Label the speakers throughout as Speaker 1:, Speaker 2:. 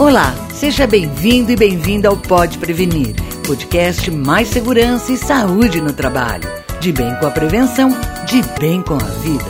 Speaker 1: Olá, seja bem-vindo e bem-vinda ao Pode Prevenir, podcast mais segurança e saúde no trabalho. De bem com a prevenção, de bem com a vida.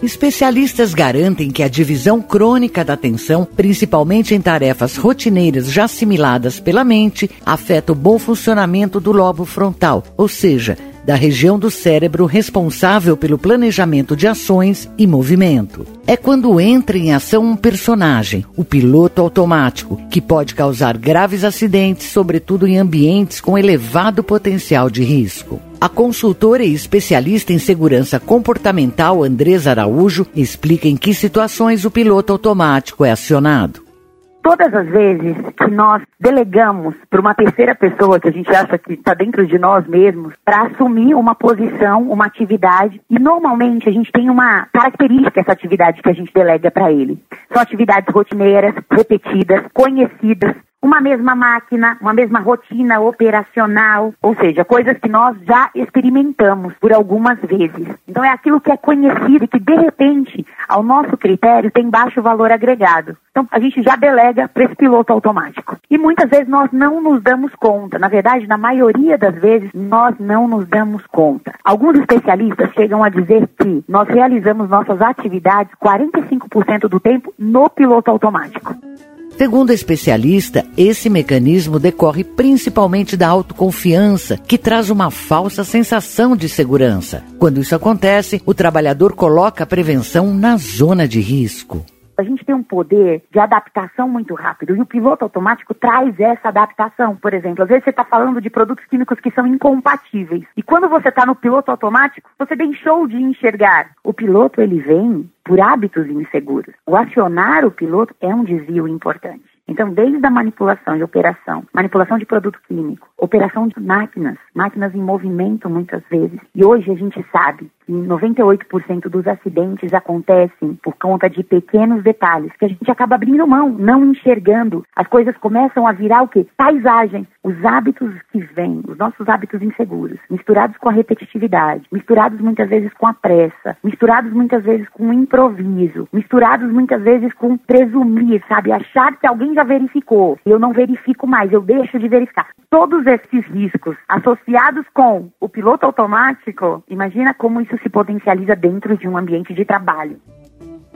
Speaker 1: Especialistas garantem que a divisão crônica da atenção, principalmente em tarefas rotineiras já assimiladas pela mente, afeta o bom funcionamento do lobo frontal, ou seja, da região do cérebro responsável pelo planejamento de ações e movimento. É quando entra em ação um personagem, o piloto automático, que pode causar graves acidentes, sobretudo em ambientes com elevado potencial de risco. A consultora e especialista em segurança comportamental Andresa Araújo explica em que situações o piloto automático é acionado
Speaker 2: todas as vezes que nós delegamos para uma terceira pessoa que a gente acha que está dentro de nós mesmos para assumir uma posição, uma atividade, e normalmente a gente tem uma característica essa atividade que a gente delega para ele. São atividades rotineiras, repetidas, conhecidas, uma mesma máquina, uma mesma rotina operacional, ou seja, coisas que nós já experimentamos por algumas vezes. Então é aquilo que é conhecido e que de repente, ao nosso critério, tem baixo valor agregado. Então a gente já delega para esse piloto automático. E muitas vezes nós não nos damos conta. Na verdade, na maioria das vezes, nós não nos damos conta. Alguns especialistas chegam a dizer que nós realizamos nossas atividades 45% do tempo no piloto automático.
Speaker 1: Segundo a especialista, esse mecanismo decorre principalmente da autoconfiança, que traz uma falsa sensação de segurança. Quando isso acontece, o trabalhador coloca a prevenção na zona de risco.
Speaker 2: A gente tem um poder de adaptação muito rápido e o piloto automático traz essa adaptação. Por exemplo, às vezes você está falando de produtos químicos que são incompatíveis e quando você está no piloto automático, você deixou de enxergar. O piloto ele vem por hábitos inseguros. O acionar o piloto é um desvio importante. Então, desde a manipulação de operação, manipulação de produto químico, operação de máquinas, máquinas em movimento muitas vezes, e hoje a gente sabe que 98% dos acidentes acontecem por conta de pequenos detalhes que a gente acaba abrindo mão, não enxergando. As coisas começam a virar o quê? Paisagem. Os hábitos que vêm, os nossos hábitos inseguros, misturados com a repetitividade, misturados muitas vezes com a pressa, misturados muitas vezes com o improviso, misturados muitas vezes com presumir, sabe? Achar que alguém já verificou. Eu não verifico mais, eu deixo de verificar. Todos esses riscos associados com o piloto automático, imagina como isso se potencializa dentro de um ambiente de trabalho.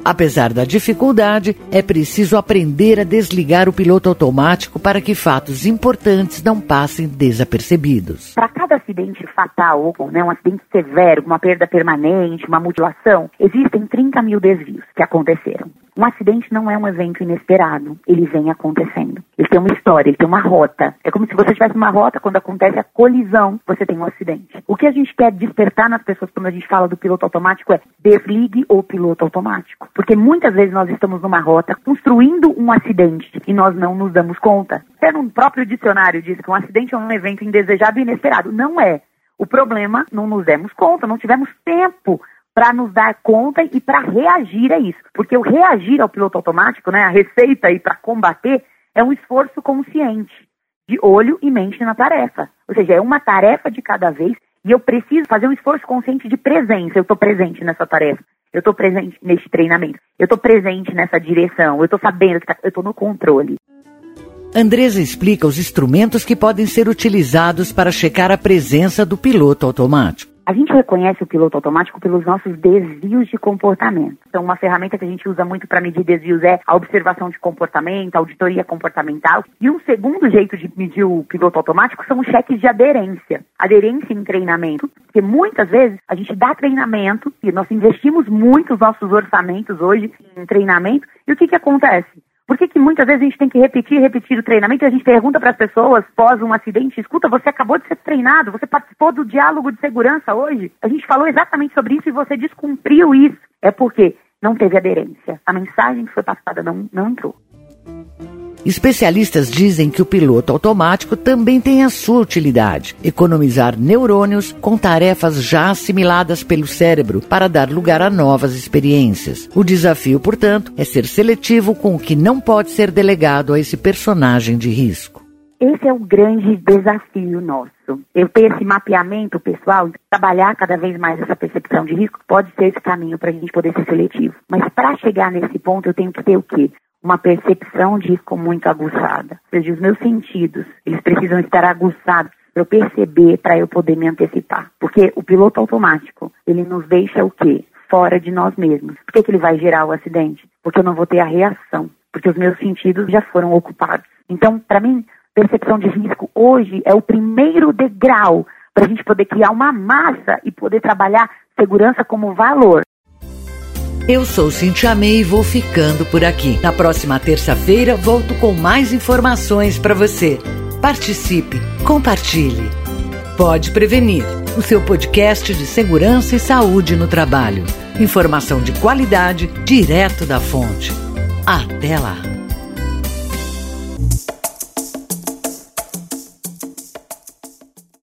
Speaker 1: Apesar da dificuldade, é preciso aprender a desligar o piloto automático para que fatos importantes não passem desapercebidos.
Speaker 2: Para cada acidente fatal, ou né, um acidente severo, uma perda permanente, uma mutilação, existem 30 mil desvios que aconteceram. Um acidente não é um evento inesperado, ele vem acontecendo. Ele tem uma história, ele tem uma rota. É como se você tivesse uma rota quando acontece a colisão, você tem um acidente. O que a gente quer despertar nas pessoas quando a gente fala do piloto automático é desligue o piloto automático. Porque muitas vezes nós estamos numa rota construindo um acidente e nós não nos damos conta. Até no próprio dicionário diz que um acidente é um evento indesejado e inesperado. Não é. O problema, não nos demos conta, não tivemos tempo para nos dar conta e para reagir a isso. Porque o reagir ao piloto automático, né, a receita aí para combater, é um esforço consciente, de olho e mente na tarefa. Ou seja, é uma tarefa de cada vez e eu preciso fazer um esforço consciente de presença. Eu estou presente nessa tarefa. Eu estou presente neste treinamento. Eu estou presente nessa direção. Eu estou sabendo que tá, eu estou no controle.
Speaker 1: Andresa explica os instrumentos que podem ser utilizados para checar a presença do piloto automático.
Speaker 2: A gente reconhece o piloto automático pelos nossos desvios de comportamento. Então, uma ferramenta que a gente usa muito para medir desvios é a observação de comportamento, a auditoria comportamental. E um segundo jeito de medir o piloto automático são os cheques de aderência. Aderência em treinamento, porque muitas vezes a gente dá treinamento e nós investimos muito os nossos orçamentos hoje em treinamento. E o que, que acontece? Por que, que muitas vezes a gente tem que repetir, repetir o treinamento e a gente pergunta para as pessoas pós um acidente, escuta, você acabou de ser treinado, você participou do diálogo de segurança hoje? A gente falou exatamente sobre isso e você descumpriu isso. É porque não teve aderência. A mensagem que foi passada não, não entrou.
Speaker 1: Especialistas dizem que o piloto automático também tem a sua utilidade: economizar neurônios com tarefas já assimiladas pelo cérebro para dar lugar a novas experiências. O desafio, portanto, é ser seletivo com o que não pode ser delegado a esse personagem de risco.
Speaker 2: Esse é o grande desafio nosso. Eu ter esse mapeamento pessoal, trabalhar cada vez mais essa percepção de risco, pode ser esse caminho para a gente poder ser seletivo. Mas para chegar nesse ponto, eu tenho que ter o quê? Uma percepção de risco muito aguçada. Ou seja, os meus sentidos, eles precisam estar aguçados para eu perceber, para eu poder me antecipar. Porque o piloto automático, ele nos deixa o quê? Fora de nós mesmos. Por que, que ele vai gerar o acidente? Porque eu não vou ter a reação. Porque os meus sentidos já foram ocupados. Então, para mim, percepção de risco hoje é o primeiro degrau para a gente poder criar uma massa e poder trabalhar segurança como valor.
Speaker 1: Eu sou Cintia May e vou ficando por aqui. Na próxima terça-feira volto com mais informações para você. Participe, compartilhe. Pode Prevenir, o seu podcast de segurança e saúde no trabalho. Informação de qualidade direto da fonte. Até lá!